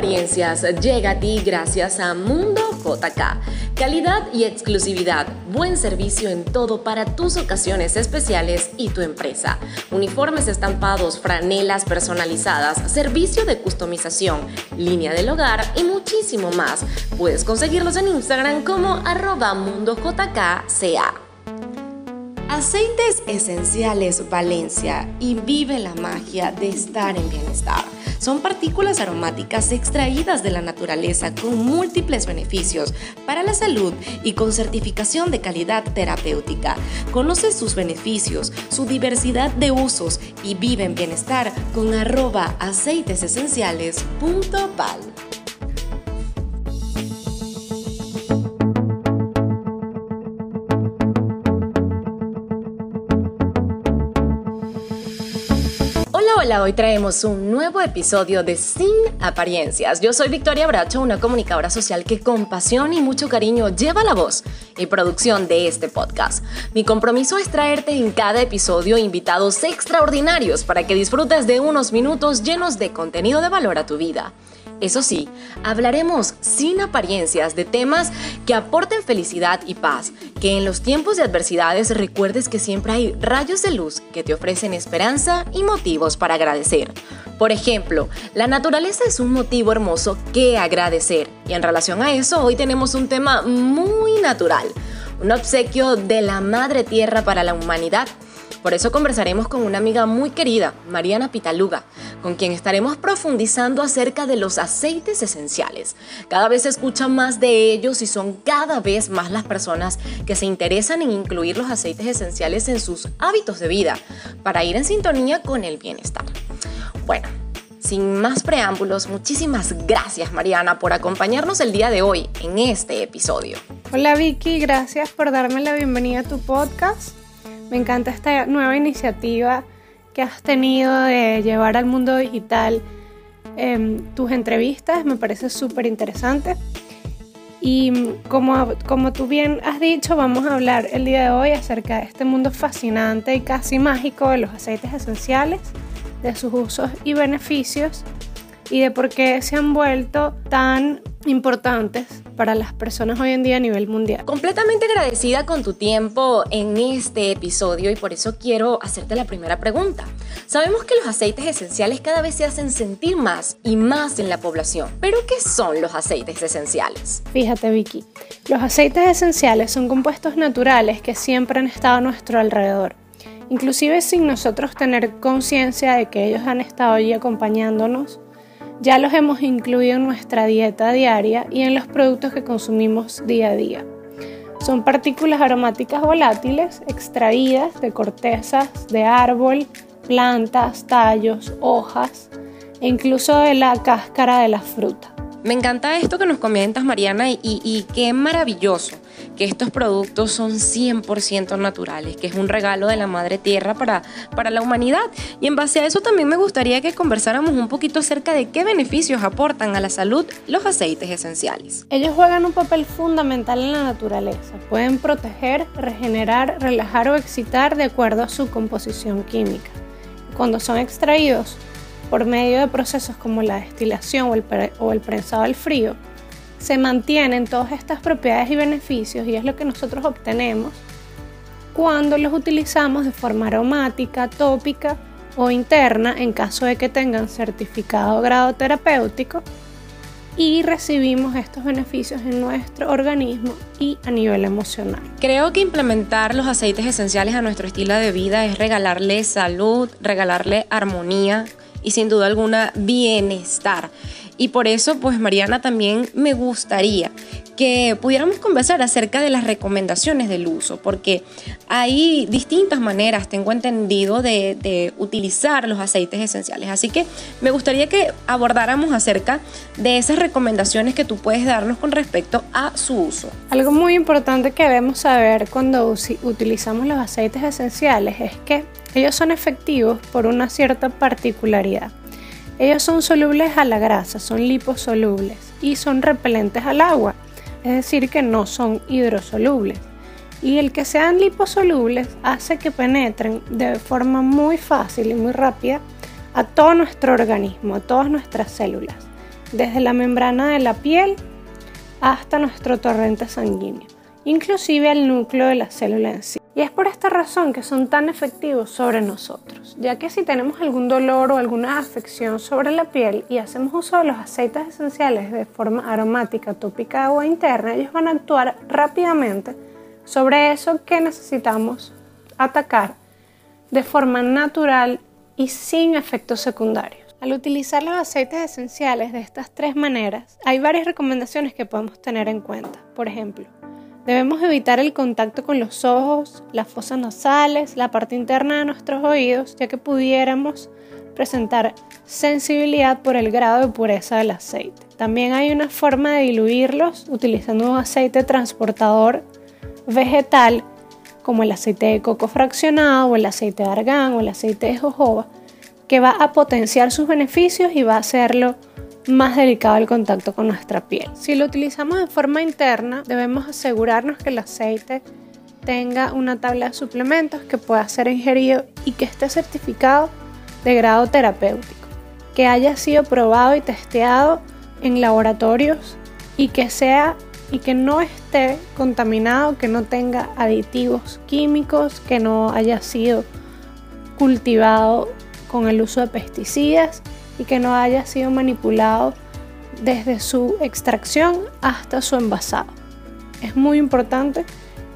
Llega a ti gracias a Mundo JK. Calidad y exclusividad, buen servicio en todo para tus ocasiones especiales y tu empresa. Uniformes estampados, franelas personalizadas, servicio de customización, línea del hogar y muchísimo más. Puedes conseguirlos en Instagram como arroba mundojkca. Aceites Esenciales Valencia y vive la magia de estar en bienestar. Son partículas aromáticas extraídas de la naturaleza con múltiples beneficios para la salud y con certificación de calidad terapéutica. Conoce sus beneficios, su diversidad de usos y vive en bienestar con arroba aceitesesenciales.val. Hola, hoy traemos un nuevo episodio de Sin Apariencias. Yo soy Victoria Bracho, una comunicadora social que con pasión y mucho cariño lleva la voz y producción de este podcast. Mi compromiso es traerte en cada episodio invitados extraordinarios para que disfrutes de unos minutos llenos de contenido de valor a tu vida. Eso sí, hablaremos sin apariencias de temas que aporten felicidad y paz, que en los tiempos de adversidades recuerdes que siempre hay rayos de luz que te ofrecen esperanza y motivos para agradecer. Por ejemplo, la naturaleza es un motivo hermoso que agradecer y en relación a eso hoy tenemos un tema muy natural, un obsequio de la Madre Tierra para la humanidad por eso conversaremos con una amiga muy querida, Mariana Pitaluga, con quien estaremos profundizando acerca de los aceites esenciales. Cada vez se escucha más de ellos y son cada vez más las personas que se interesan en incluir los aceites esenciales en sus hábitos de vida para ir en sintonía con el bienestar. Bueno, sin más preámbulos, muchísimas gracias Mariana por acompañarnos el día de hoy en este episodio. Hola Vicky, gracias por darme la bienvenida a tu podcast. Me encanta esta nueva iniciativa que has tenido de llevar al mundo digital em, tus entrevistas, me parece súper interesante. Y como, como tú bien has dicho, vamos a hablar el día de hoy acerca de este mundo fascinante y casi mágico de los aceites esenciales, de sus usos y beneficios y de por qué se han vuelto tan importantes para las personas hoy en día a nivel mundial. Completamente agradecida con tu tiempo en este episodio y por eso quiero hacerte la primera pregunta. Sabemos que los aceites esenciales cada vez se hacen sentir más y más en la población, pero ¿qué son los aceites esenciales? Fíjate Vicky, los aceites esenciales son compuestos naturales que siempre han estado a nuestro alrededor. Inclusive sin nosotros tener conciencia de que ellos han estado allí acompañándonos ya los hemos incluido en nuestra dieta diaria y en los productos que consumimos día a día. Son partículas aromáticas volátiles extraídas de cortezas de árbol, plantas, tallos, hojas e incluso de la cáscara de la fruta. Me encanta esto que nos comentas, Mariana, y, y qué maravilloso que estos productos son 100% naturales, que es un regalo de la Madre Tierra para, para la humanidad. Y en base a eso también me gustaría que conversáramos un poquito acerca de qué beneficios aportan a la salud los aceites esenciales. Ellos juegan un papel fundamental en la naturaleza. Pueden proteger, regenerar, relajar o excitar de acuerdo a su composición química. Cuando son extraídos por medio de procesos como la destilación o el, o el prensado al frío, se mantienen todas estas propiedades y beneficios y es lo que nosotros obtenemos cuando los utilizamos de forma aromática, tópica o interna en caso de que tengan certificado grado terapéutico y recibimos estos beneficios en nuestro organismo y a nivel emocional. Creo que implementar los aceites esenciales a nuestro estilo de vida es regalarle salud, regalarle armonía y sin duda alguna bienestar. Y por eso, pues Mariana, también me gustaría que pudiéramos conversar acerca de las recomendaciones del uso, porque hay distintas maneras, tengo entendido, de, utilizar los aceites esenciales. Así que me gustaría que abordáramos acerca de esas recomendaciones que tú puedes darnos con respecto a su uso. Algo muy importante que debemos saber cuando utilizamos los aceites esenciales es que ellos son efectivos por una cierta particularidad. Ellos son solubles a la grasa, son liposolubles y son repelentes al agua, es decir, que no son hidrosolubles. Y el que sean liposolubles hace que penetren de forma muy fácil y muy rápida a todo nuestro organismo, a todas nuestras células. desde la membrana de la piel hasta nuestro torrente sanguíneo, inclusive al núcleo de la célula en sí. Y es por esta razón que son tan efectivos sobre nosotros, ya que si tenemos algún dolor o alguna afección sobre la piel y hacemos uso de los aceites esenciales de forma aromática, tópica o interna, ellos van a actuar rápidamente sobre eso que necesitamos atacar de forma natural y sin efectos secundarios. Al utilizar los aceites esenciales de estas tres maneras, hay varias recomendaciones que podemos tener en cuenta. Por ejemplo, debemos evitar el contacto con los ojos, las fosas nasales, la parte interna de nuestros oídos, ya que pudiéramos presentar sensibilidad por el grado de pureza del aceite. También hay una forma de diluirlos utilizando un aceite transportador vegetal como el aceite de coco fraccionado o el aceite de argán o el aceite de jojoba que va a potenciar sus beneficios y va a hacerlo más delicado el contacto con nuestra piel. Si lo utilizamos de forma interna, debemos asegurarnos que el aceite tenga una tabla de suplementos que pueda ser ingerido y que esté certificado de grado terapéutico, que haya sido probado y testeado en laboratorios y que sea y que no esté contaminado, que no tenga aditivos químicos, que no haya sido cultivado con el uso de pesticidas y que no haya sido manipulado desde su extracción hasta su envasado. Es muy importante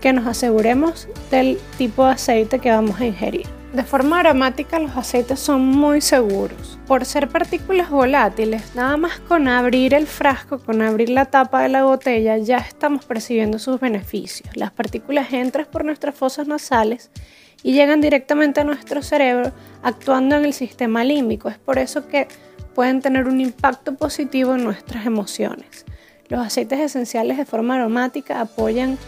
que nos aseguremos del tipo de aceite que vamos a ingerir. De forma aromática los aceites son muy seguros. Por ser partículas volátiles, nada más con abrir el frasco, con abrir la tapa de la botella, ya estamos percibiendo sus beneficios. Las partículas entran por nuestras fosas nasales y llegan directamente a nuestro cerebro actuando en el sistema límbico. Es por eso que pueden tener un impacto positivo en nuestras emociones. Los aceites esenciales de forma aromática apoyan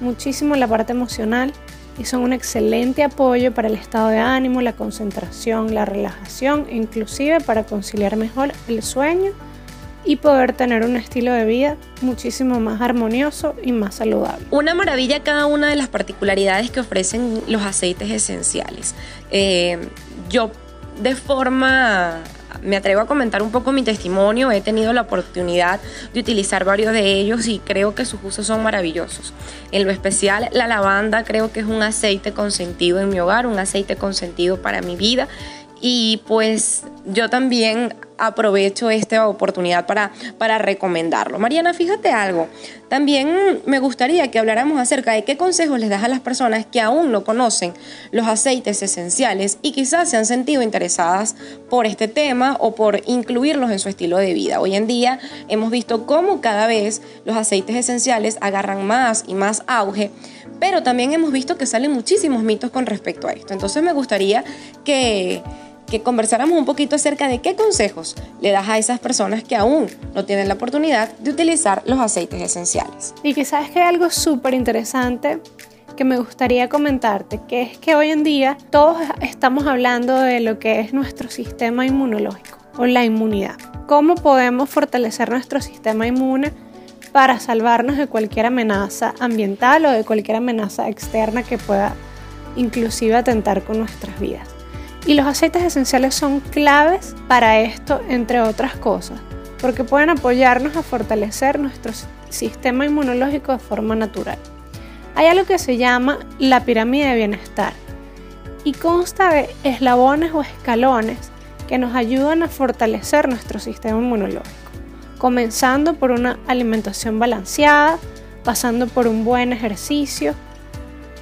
muchísimo la parte emocional y son un excelente apoyo para el estado de ánimo, la concentración, la relajación inclusive para conciliar mejor el sueño y poder tener un estilo de vida muchísimo más armonioso y más saludable. Una maravilla cada una de las particularidades que ofrecen los aceites esenciales. Eh, yo de forma me atrevo a comentar un poco mi testimonio. He tenido la oportunidad de utilizar varios de ellos y creo que sus usos son maravillosos. En lo especial, la lavanda creo que es un aceite consentido en mi hogar, un aceite consentido para mi vida y pues yo también aprovecho esta oportunidad para, para recomendarlo. Mariana, fíjate algo, también me gustaría que habláramos acerca de qué consejos les das a las personas que aún no conocen los aceites esenciales y quizás se han sentido interesadas por este tema o por incluirlos en su estilo de vida. Hoy en día hemos visto cómo cada vez los aceites esenciales agarran más y más auge pero también hemos visto que salen muchísimos mitos con respecto a esto. Entonces me gustaría que que conversáramos un poquito acerca de qué consejos le das a esas personas que aún no tienen la oportunidad de utilizar los aceites esenciales. Y quizás que hay algo súper interesante que me gustaría comentarte, que es que hoy en día todos estamos hablando de lo que es nuestro sistema inmunológico o la inmunidad. ¿Cómo podemos fortalecer nuestro sistema inmune para salvarnos de cualquier amenaza ambiental o de cualquier amenaza externa que pueda inclusive atentar con nuestras vidas? Y los aceites esenciales son claves para esto, entre otras cosas, porque pueden apoyarnos a fortalecer nuestro sistema inmunológico de forma natural. Hay algo que se llama la pirámide de bienestar y consta de eslabones o escalones que nos ayudan a fortalecer nuestro sistema inmunológico, comenzando por una alimentación balanceada, pasando por un buen ejercicio,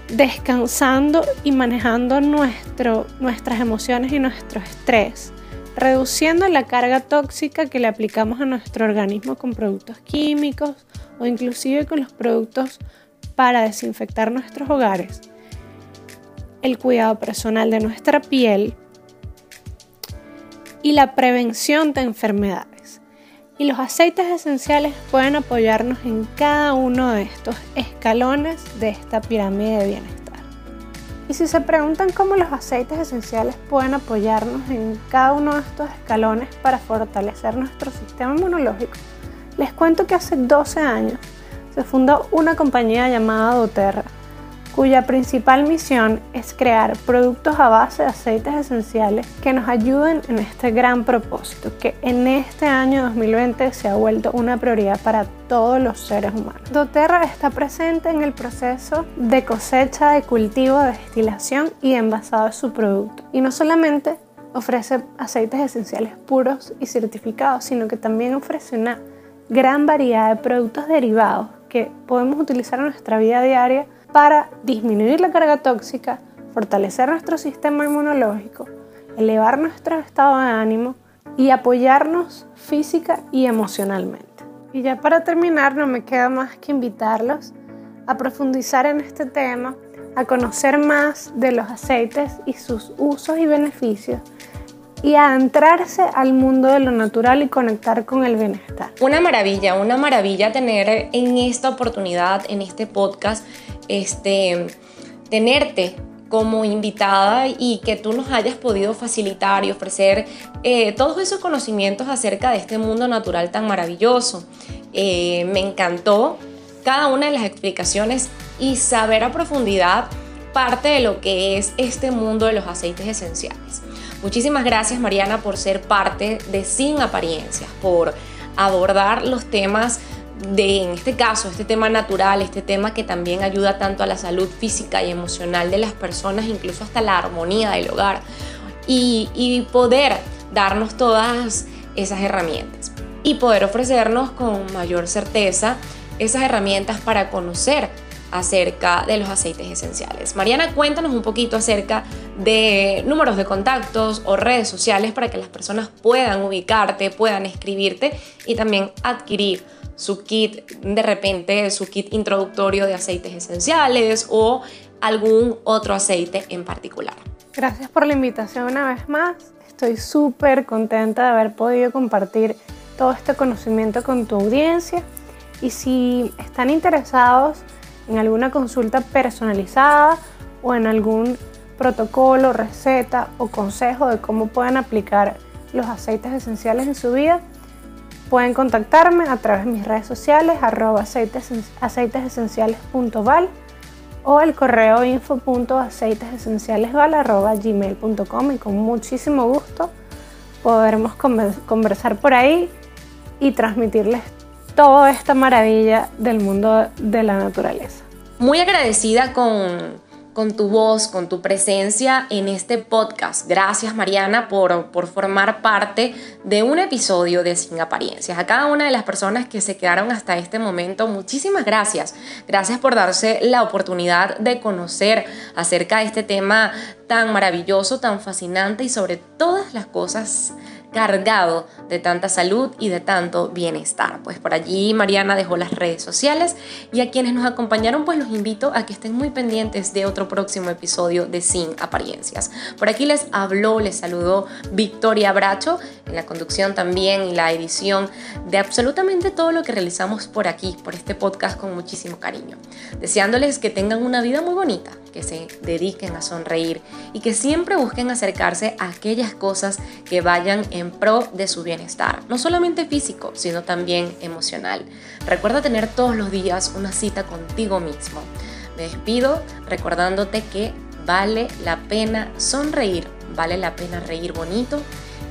descansando y manejando nuestras emociones y nuestro estrés, reduciendo la carga tóxica que le aplicamos a nuestro organismo con productos químicos o inclusive con los productos para desinfectar nuestros hogares, el cuidado personal de nuestra piel y la prevención de enfermedades y los aceites esenciales pueden apoyarnos en cada uno de estos escalones de esta pirámide de bienestar. Y si se preguntan cómo los aceites esenciales pueden apoyarnos en cada uno de estos escalones para fortalecer nuestro sistema inmunológico, les cuento que hace 12 años se fundó una compañía llamada doTERRA, cuya principal misión es crear productos a base de aceites esenciales que nos ayuden en este gran propósito, que en este año 2020 se ha vuelto una prioridad para todos los seres humanos. doTERRA está presente en el proceso de cosecha, de cultivo, de destilación y envasado de su producto. Y no solamente ofrece aceites esenciales puros y certificados, sino que también ofrece una gran variedad de productos derivados que podemos utilizar en nuestra vida diaria para disminuir la carga tóxica, fortalecer nuestro sistema inmunológico, elevar nuestro estado de ánimo y apoyarnos física y emocionalmente. Y ya para terminar, no me queda más que invitarlos a profundizar en este tema, a conocer más de los aceites y sus usos y beneficios y adentrarse al mundo de lo natural y conectar con el bienestar. Una maravilla, una maravilla tener en esta oportunidad, en este podcast, este, tenerte como invitada y que tú nos hayas podido facilitar y ofrecer eh, todos esos conocimientos acerca de este mundo natural tan maravilloso. Eh, me encantó cada una de las explicaciones y saber a profundidad parte de lo que es este mundo de los aceites esenciales. Muchísimas gracias Mariana por ser parte de Sin Apariencias, por abordar los temas de, en este caso, este tema natural, este tema que también ayuda tanto a la salud física y emocional de las personas, incluso hasta la armonía del hogar, y, y poder darnos todas esas herramientas y poder ofrecernos con mayor certeza esas herramientas para conocer acerca de los aceites esenciales. Mariana, cuéntanos un poquito acerca de números de contactos o redes sociales para que las personas puedan ubicarte, puedan escribirte y también adquirir su kit, de repente su kit introductorio de aceites esenciales o algún otro aceite en particular. Gracias por la invitación una vez más. Estoy súper contenta de haber podido compartir todo este conocimiento con tu audiencia. Y si están interesados en alguna consulta personalizada o en algún protocolo, receta o consejo de cómo pueden aplicar los aceites esenciales en su vida, pueden contactarme a través de mis redes sociales arroba aceitesesenciales.val o el correo info.aceitesesencialesval arroba gmail.com y con muchísimo gusto podremos conversar por ahí y transmitirles toda esta maravilla del mundo de la naturaleza. Muy agradecida con, con tu voz, con tu presencia en este podcast. Gracias Mariana por, por formar parte de un episodio de Sin Apariencias. A cada una de las personas que se quedaron hasta este momento, muchísimas gracias. Gracias por darse la oportunidad de conocer acerca de este tema tan maravilloso, tan fascinante y sobre todas las cosas cargado de tanta salud y de tanto bienestar. Pues por allí Mariana dejó las redes sociales y a quienes nos acompañaron pues los invito a que estén muy pendientes de otro próximo episodio de Sin Apariencias. Por aquí les habló, les saludó Victoria Bracho en la conducción también y la edición de absolutamente todo lo que realizamos por aquí, por este podcast con muchísimo cariño. Deseándoles que tengan una vida muy bonita, que se dediquen a sonreír y que siempre busquen acercarse a aquellas cosas que vayan en pro de su bienestar, no solamente físico, sino también emocional. Recuerda tener todos los días una cita contigo mismo. Me despido recordándote que vale la pena sonreír, vale la pena reír bonito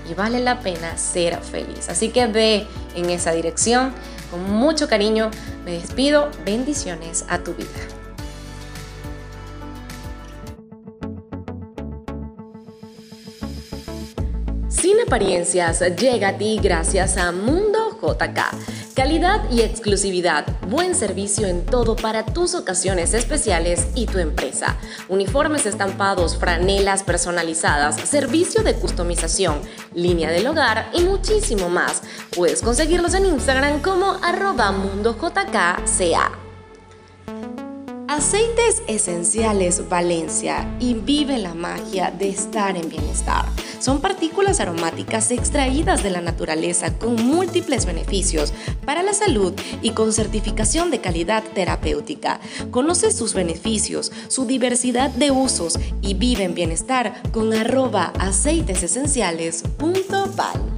y vale la pena ser feliz. Así que ve en esa dirección. Con mucho cariño me despido. Bendiciones a tu vida. Sin apariencias llega a ti gracias a Mundo JK. Calidad y exclusividad, buen servicio en todo para tus ocasiones especiales y tu empresa. Uniformes estampados, franelas personalizadas, servicio de customización, línea del hogar y muchísimo más. Puedes conseguirlos en Instagram como arroba mundojkca. Aceites Esenciales Valencia y vive la magia de estar en bienestar. Son partículas aromáticas extraídas de la naturaleza con múltiples beneficios para la salud y con certificación de calidad terapéutica. Conoce sus beneficios, su diversidad de usos y vive en bienestar con arroba aceitesesenciales.val.